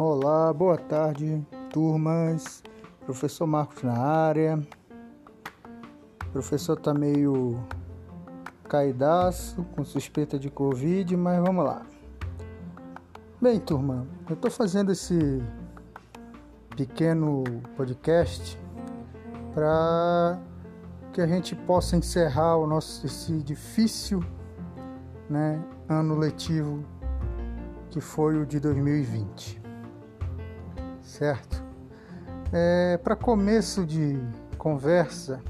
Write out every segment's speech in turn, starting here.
Olá, boa tarde, turmas. Professor Marcos na área. O professor tá meio caidaço, com suspeita de Covid, mas vamos lá. Bem, turma, eu tô fazendo esse pequeno podcast para que a gente possa encerrar o nosso esse difícil, né, ano letivo que foi o de 2020 certo? É, Para começo de conversa,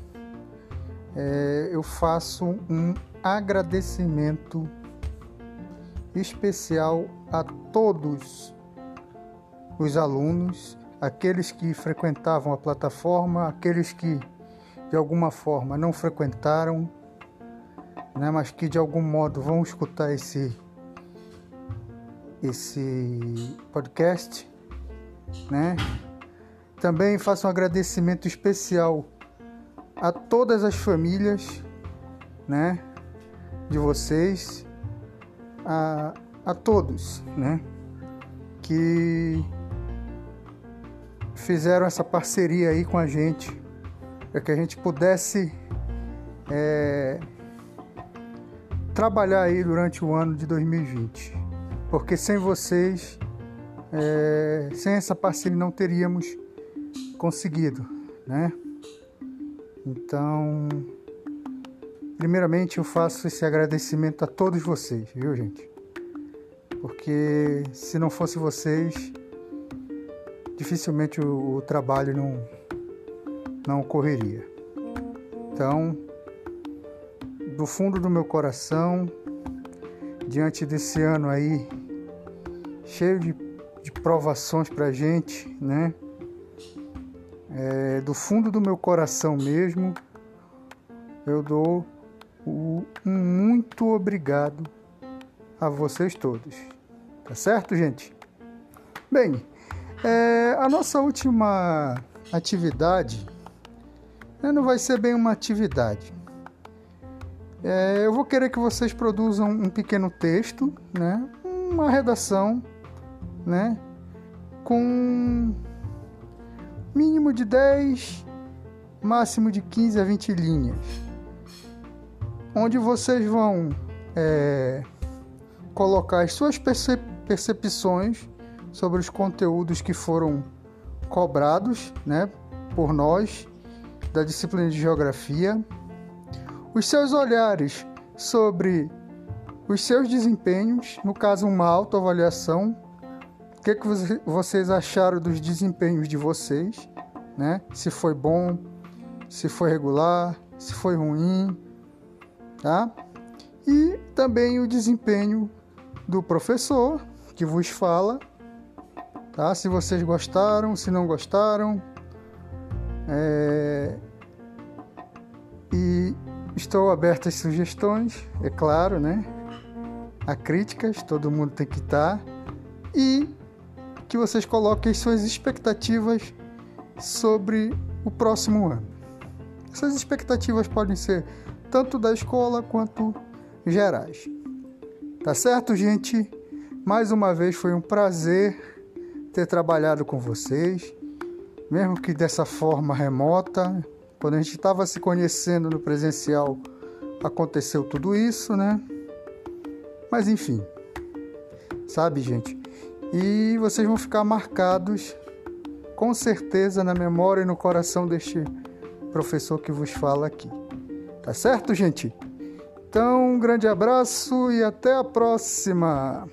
é, eu faço um agradecimento especial a todos os alunos, aqueles que frequentavam a plataforma, aqueles que de alguma forma não frequentaram, né, mas que de algum modo vão escutar esse esse podcast né? Também faço um agradecimento especial a todas as famílias, né, de vocês, a, a todos, né, que fizeram essa parceria aí com a gente, para que a gente pudesse é, trabalhar aí durante o ano de 2020, porque sem vocês é, sem essa parceria não teríamos conseguido, né? Então, primeiramente eu faço esse agradecimento a todos vocês, viu, gente? Porque se não fosse vocês, dificilmente o, o trabalho não, não ocorreria. Então, do fundo do meu coração, diante desse ano aí cheio de de provações para a gente, né? É, do fundo do meu coração mesmo, eu dou um muito obrigado a vocês todos. Tá certo, gente? Bem, é, a nossa última atividade né, não vai ser bem uma atividade. É, eu vou querer que vocês produzam um pequeno texto, né, uma redação né? Com mínimo de 10, máximo de 15 a 20 linhas, onde vocês vão é, colocar as suas percepções sobre os conteúdos que foram cobrados, né, por nós da disciplina de geografia, os seus olhares sobre os seus desempenhos, no caso uma autoavaliação o que, que vocês acharam dos desempenhos de vocês, né? Se foi bom, se foi regular, se foi ruim, tá? E também o desempenho do professor que vos fala, tá? Se vocês gostaram, se não gostaram, é... e estou aberto às sugestões, é claro, né? A críticas, todo mundo tem que estar. E que vocês coloquem suas expectativas sobre o próximo ano. Essas expectativas podem ser tanto da escola quanto gerais. Tá certo, gente? Mais uma vez foi um prazer ter trabalhado com vocês, mesmo que dessa forma remota. Quando a gente estava se conhecendo no presencial, aconteceu tudo isso, né? Mas enfim, sabe, gente? E vocês vão ficar marcados com certeza na memória e no coração deste professor que vos fala aqui. Tá certo, gente? Então, um grande abraço e até a próxima!